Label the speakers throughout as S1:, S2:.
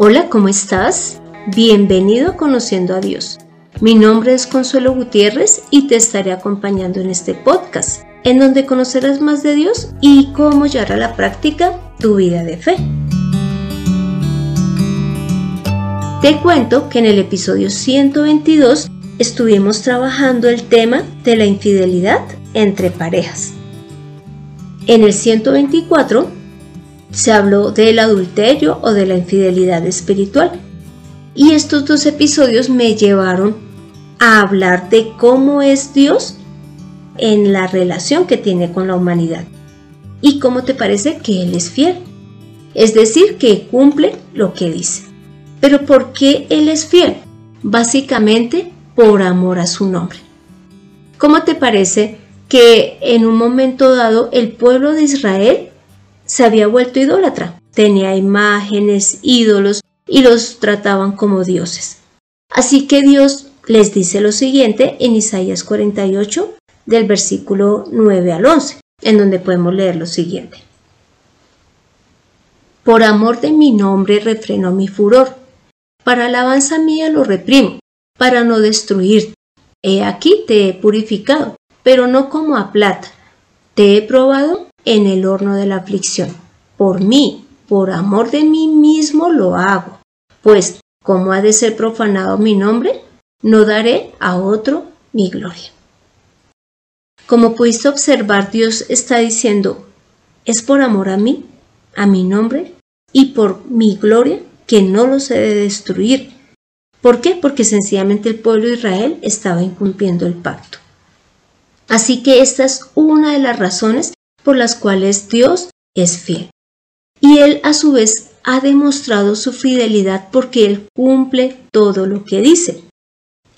S1: Hola, ¿cómo estás? Bienvenido a Conociendo a Dios. Mi nombre es Consuelo Gutiérrez y te estaré acompañando en este podcast, en donde conocerás más de Dios y cómo llevar a la práctica tu vida de fe. Te cuento que en el episodio 122 estuvimos trabajando el tema de la infidelidad entre parejas. En el 124 se habló del adulterio o de la infidelidad espiritual. Y estos dos episodios me llevaron a hablar de cómo es Dios en la relación que tiene con la humanidad. Y cómo te parece que Él es fiel. Es decir, que cumple lo que dice. Pero ¿por qué Él es fiel? Básicamente por amor a su nombre. ¿Cómo te parece que en un momento dado el pueblo de Israel se había vuelto idólatra. Tenía imágenes, ídolos y los trataban como dioses. Así que Dios les dice lo siguiente en Isaías 48 del versículo 9 al 11, en donde podemos leer lo siguiente. Por amor de mi nombre refreno mi furor, para alabanza mía lo reprimo, para no destruirte. He aquí te he purificado, pero no como a plata. Te he probado en el horno de la aflicción. Por mí, por amor de mí mismo lo hago, pues como ha de ser profanado mi nombre, no daré a otro mi gloria. Como pudiste observar, Dios está diciendo, es por amor a mí, a mi nombre y por mi gloria que no los he de destruir. ¿Por qué? Porque sencillamente el pueblo de Israel estaba incumpliendo el pacto. Así que esta es una de las razones por las cuales Dios es fiel. Y Él a su vez ha demostrado su fidelidad porque Él cumple todo lo que dice.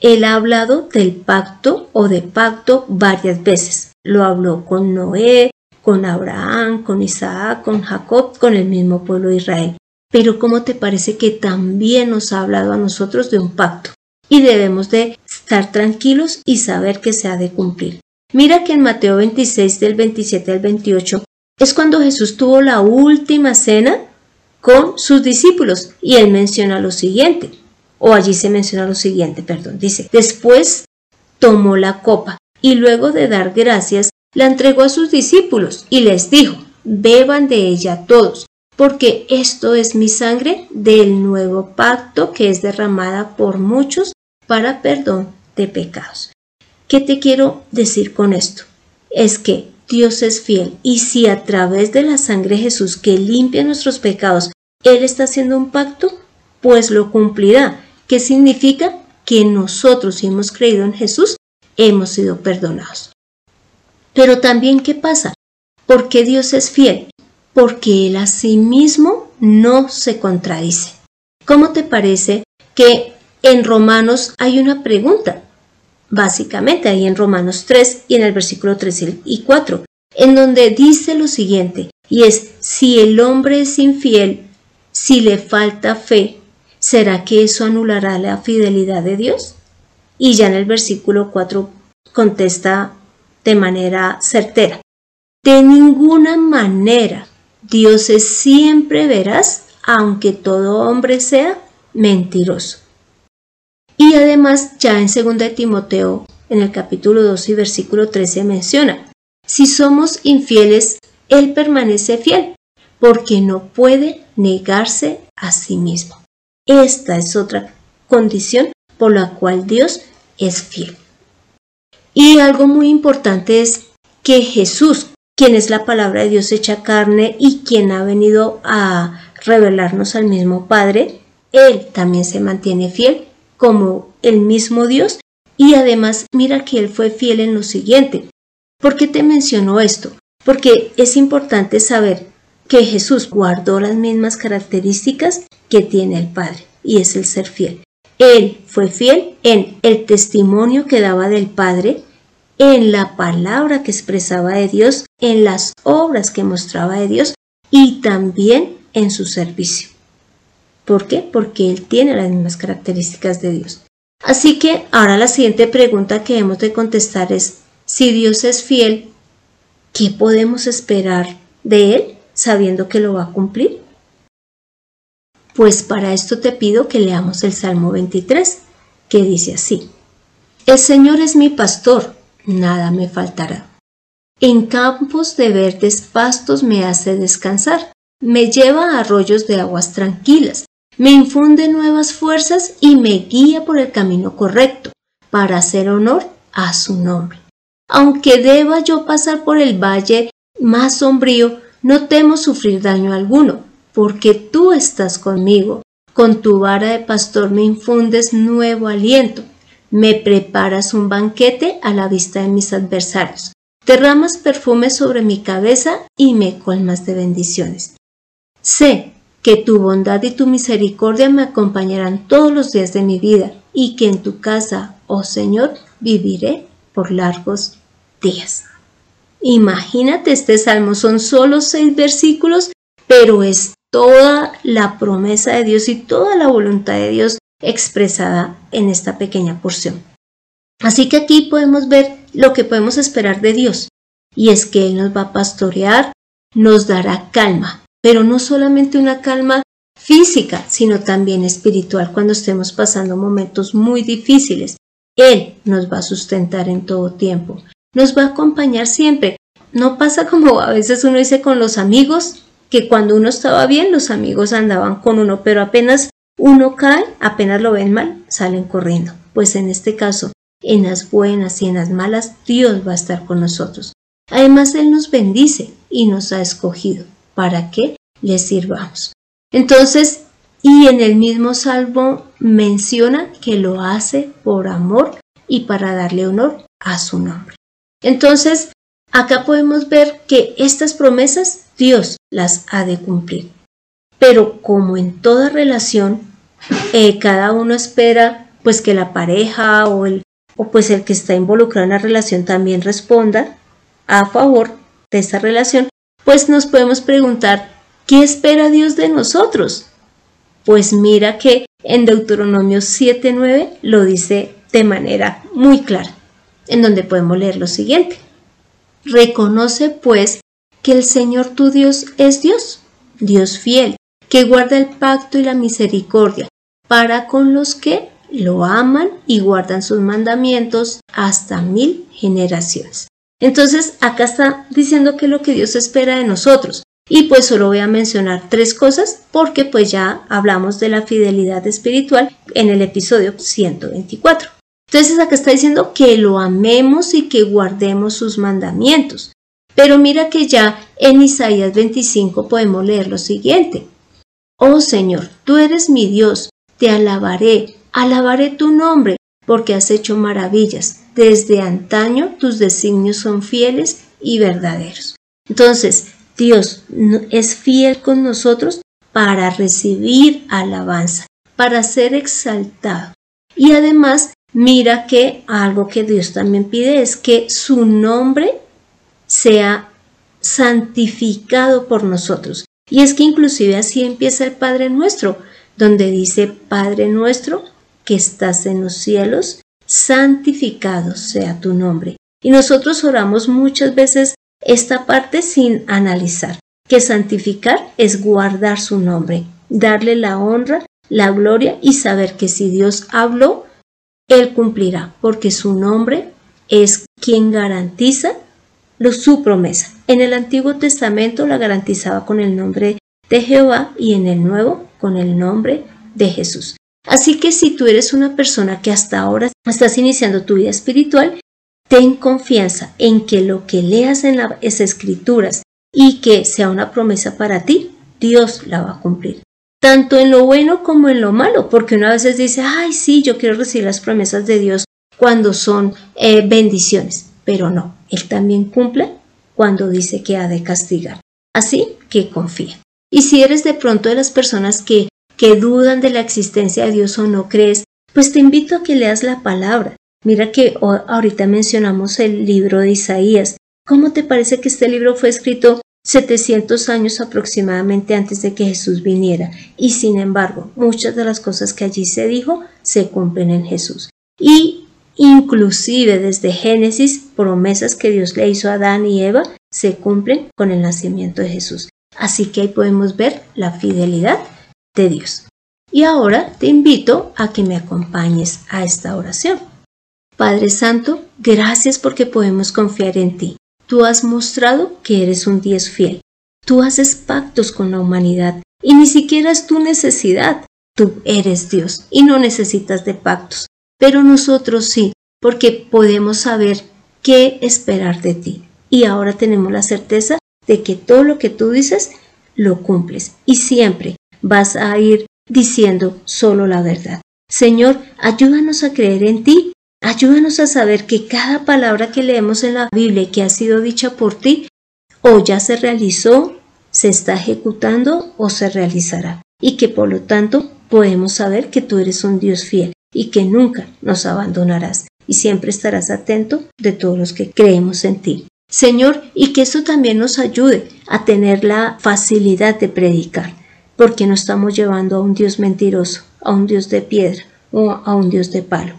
S1: Él ha hablado del pacto o de pacto varias veces. Lo habló con Noé, con Abraham, con Isaac, con Jacob, con el mismo pueblo de Israel. Pero ¿cómo te parece que también nos ha hablado a nosotros de un pacto? Y debemos de estar tranquilos y saber que se ha de cumplir. Mira que en Mateo 26 del 27 al 28 es cuando Jesús tuvo la última cena con sus discípulos y él menciona lo siguiente, o allí se menciona lo siguiente, perdón, dice, después tomó la copa y luego de dar gracias la entregó a sus discípulos y les dijo, beban de ella todos, porque esto es mi sangre del nuevo pacto que es derramada por muchos para perdón de pecados. ¿Qué te quiero decir con esto? Es que Dios es fiel y si a través de la sangre de Jesús que limpia nuestros pecados, Él está haciendo un pacto, pues lo cumplirá. ¿Qué significa? Que nosotros, si hemos creído en Jesús, hemos sido perdonados. Pero también, ¿qué pasa? ¿Por qué Dios es fiel? Porque Él a sí mismo no se contradice. ¿Cómo te parece que en Romanos hay una pregunta? Básicamente ahí en Romanos 3 y en el versículo 3 y 4, en donde dice lo siguiente, y es, si el hombre es infiel, si le falta fe, ¿será que eso anulará la fidelidad de Dios? Y ya en el versículo 4 contesta de manera certera, de ninguna manera Dios es siempre veraz, aunque todo hombre sea mentiroso. Y además ya en 2 Timoteo, en el capítulo 2 y versículo 13 menciona, si somos infieles, Él permanece fiel, porque no puede negarse a sí mismo. Esta es otra condición por la cual Dios es fiel. Y algo muy importante es que Jesús, quien es la palabra de Dios hecha carne y quien ha venido a revelarnos al mismo Padre, Él también se mantiene fiel como el mismo Dios y además mira que Él fue fiel en lo siguiente. ¿Por qué te menciono esto? Porque es importante saber que Jesús guardó las mismas características que tiene el Padre y es el ser fiel. Él fue fiel en el testimonio que daba del Padre, en la palabra que expresaba de Dios, en las obras que mostraba de Dios y también en su servicio. ¿Por qué? Porque Él tiene las mismas características de Dios. Así que ahora la siguiente pregunta que hemos de contestar es, si Dios es fiel, ¿qué podemos esperar de Él sabiendo que lo va a cumplir? Pues para esto te pido que leamos el Salmo 23, que dice así. El Señor es mi pastor, nada me faltará. En campos de verdes pastos me hace descansar, me lleva a arroyos de aguas tranquilas, me infunde nuevas fuerzas y me guía por el camino correcto, para hacer honor a su nombre. Aunque deba yo pasar por el valle más sombrío, no temo sufrir daño alguno, porque tú estás conmigo. Con tu vara de pastor me infundes nuevo aliento. Me preparas un banquete a la vista de mis adversarios. Derramas perfume sobre mi cabeza y me colmas de bendiciones. Sé que tu bondad y tu misericordia me acompañarán todos los días de mi vida y que en tu casa, oh Señor, viviré por largos días. Imagínate, este salmo son solo seis versículos, pero es toda la promesa de Dios y toda la voluntad de Dios expresada en esta pequeña porción. Así que aquí podemos ver lo que podemos esperar de Dios, y es que Él nos va a pastorear, nos dará calma, pero no solamente una calma física, sino también espiritual cuando estemos pasando momentos muy difíciles. Él nos va a sustentar en todo tiempo nos va a acompañar siempre. No pasa como a veces uno dice con los amigos, que cuando uno estaba bien los amigos andaban con uno, pero apenas uno cae, apenas lo ven mal, salen corriendo. Pues en este caso, en las buenas y en las malas, Dios va a estar con nosotros. Además, Él nos bendice y nos ha escogido para que le sirvamos. Entonces, y en el mismo salvo menciona que lo hace por amor y para darle honor a su nombre. Entonces, acá podemos ver que estas promesas Dios las ha de cumplir. Pero como en toda relación, eh, cada uno espera pues que la pareja o el, o pues el que está involucrado en la relación también responda a favor de esta relación, pues nos podemos preguntar, ¿qué espera Dios de nosotros? Pues mira que en Deuteronomio 7.9 lo dice de manera muy clara en donde podemos leer lo siguiente. Reconoce pues que el Señor tu Dios es Dios, Dios fiel, que guarda el pacto y la misericordia para con los que lo aman y guardan sus mandamientos hasta mil generaciones. Entonces, acá está diciendo que lo que Dios espera de nosotros. Y pues solo voy a mencionar tres cosas porque pues ya hablamos de la fidelidad espiritual en el episodio 124. Entonces acá está diciendo que lo amemos y que guardemos sus mandamientos. Pero mira que ya en Isaías 25 podemos leer lo siguiente. Oh Señor, tú eres mi Dios, te alabaré, alabaré tu nombre, porque has hecho maravillas. Desde antaño tus designios son fieles y verdaderos. Entonces, Dios es fiel con nosotros para recibir alabanza, para ser exaltado. Y además mira que algo que Dios también pide es que su nombre sea santificado por nosotros. Y es que inclusive así empieza el Padre nuestro, donde dice, Padre nuestro que estás en los cielos, santificado sea tu nombre. Y nosotros oramos muchas veces esta parte sin analizar, que santificar es guardar su nombre, darle la honra, la gloria y saber que si Dios habló, él cumplirá, porque su nombre es quien garantiza su promesa. En el Antiguo Testamento la garantizaba con el nombre de Jehová y en el Nuevo con el nombre de Jesús. Así que si tú eres una persona que hasta ahora estás iniciando tu vida espiritual, ten confianza en que lo que leas en las escrituras y que sea una promesa para ti, Dios la va a cumplir tanto en lo bueno como en lo malo, porque una vez dice, ay, sí, yo quiero recibir las promesas de Dios cuando son eh, bendiciones, pero no, Él también cumple cuando dice que ha de castigar. Así que confía. Y si eres de pronto de las personas que, que dudan de la existencia de Dios o no crees, pues te invito a que leas la palabra. Mira que ahorita mencionamos el libro de Isaías. ¿Cómo te parece que este libro fue escrito 700 años aproximadamente antes de que Jesús viniera, y sin embargo, muchas de las cosas que allí se dijo se cumplen en Jesús. Y inclusive desde Génesis, promesas que Dios le hizo a Adán y Eva se cumplen con el nacimiento de Jesús. Así que ahí podemos ver la fidelidad de Dios. Y ahora te invito a que me acompañes a esta oración. Padre Santo, gracias porque podemos confiar en ti. Tú has mostrado que eres un Dios fiel. Tú haces pactos con la humanidad y ni siquiera es tu necesidad. Tú eres Dios y no necesitas de pactos. Pero nosotros sí, porque podemos saber qué esperar de ti. Y ahora tenemos la certeza de que todo lo que tú dices lo cumples y siempre vas a ir diciendo solo la verdad. Señor, ayúdanos a creer en ti Ayúdanos a saber que cada palabra que leemos en la Biblia que ha sido dicha por ti, o ya se realizó, se está ejecutando o se realizará. Y que por lo tanto podemos saber que tú eres un Dios fiel y que nunca nos abandonarás y siempre estarás atento de todos los que creemos en ti. Señor, y que esto también nos ayude a tener la facilidad de predicar, porque no estamos llevando a un Dios mentiroso, a un Dios de piedra o a un Dios de palo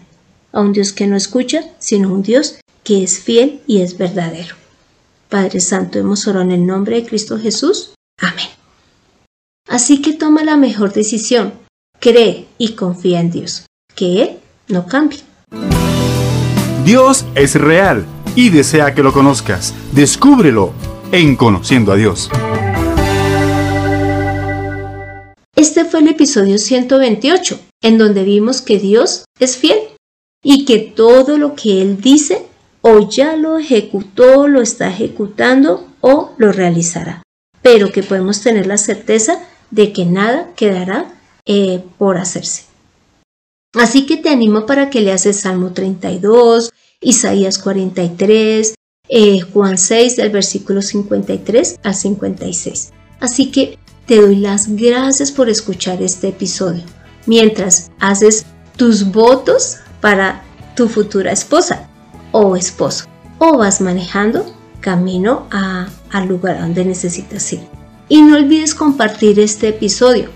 S1: a un Dios que no escucha, sino un Dios que es fiel y es verdadero. Padre Santo, hemos orado en el nombre de Cristo Jesús. Amén. Así que toma la mejor decisión, cree y confía en Dios, que Él no cambie.
S2: Dios es real y desea que lo conozcas. Descúbrelo en Conociendo a Dios.
S1: Este fue el episodio 128, en donde vimos que Dios es fiel y que todo lo que Él dice o ya lo ejecutó, lo está ejecutando o lo realizará, pero que podemos tener la certeza de que nada quedará eh, por hacerse. Así que te animo para que leas el Salmo 32, Isaías 43, eh, Juan 6 del versículo 53 al 56. Así que te doy las gracias por escuchar este episodio. Mientras haces tus votos para tu futura esposa o esposo. O vas manejando camino a, al lugar donde necesitas ir. Y no olvides compartir este episodio,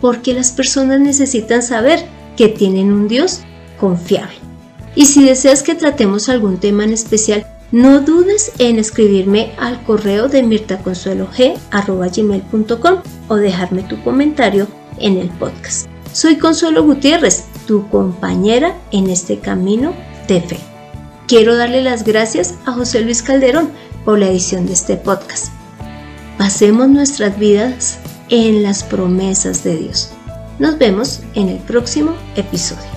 S1: porque las personas necesitan saber que tienen un Dios confiable. Y si deseas que tratemos algún tema en especial, no dudes en escribirme al correo de mirtaconsuelog.com o dejarme tu comentario en el podcast. Soy Consuelo Gutiérrez tu compañera en este camino de fe. Quiero darle las gracias a José Luis Calderón por la edición de este podcast. Pasemos nuestras vidas en las promesas de Dios. Nos vemos en el próximo episodio.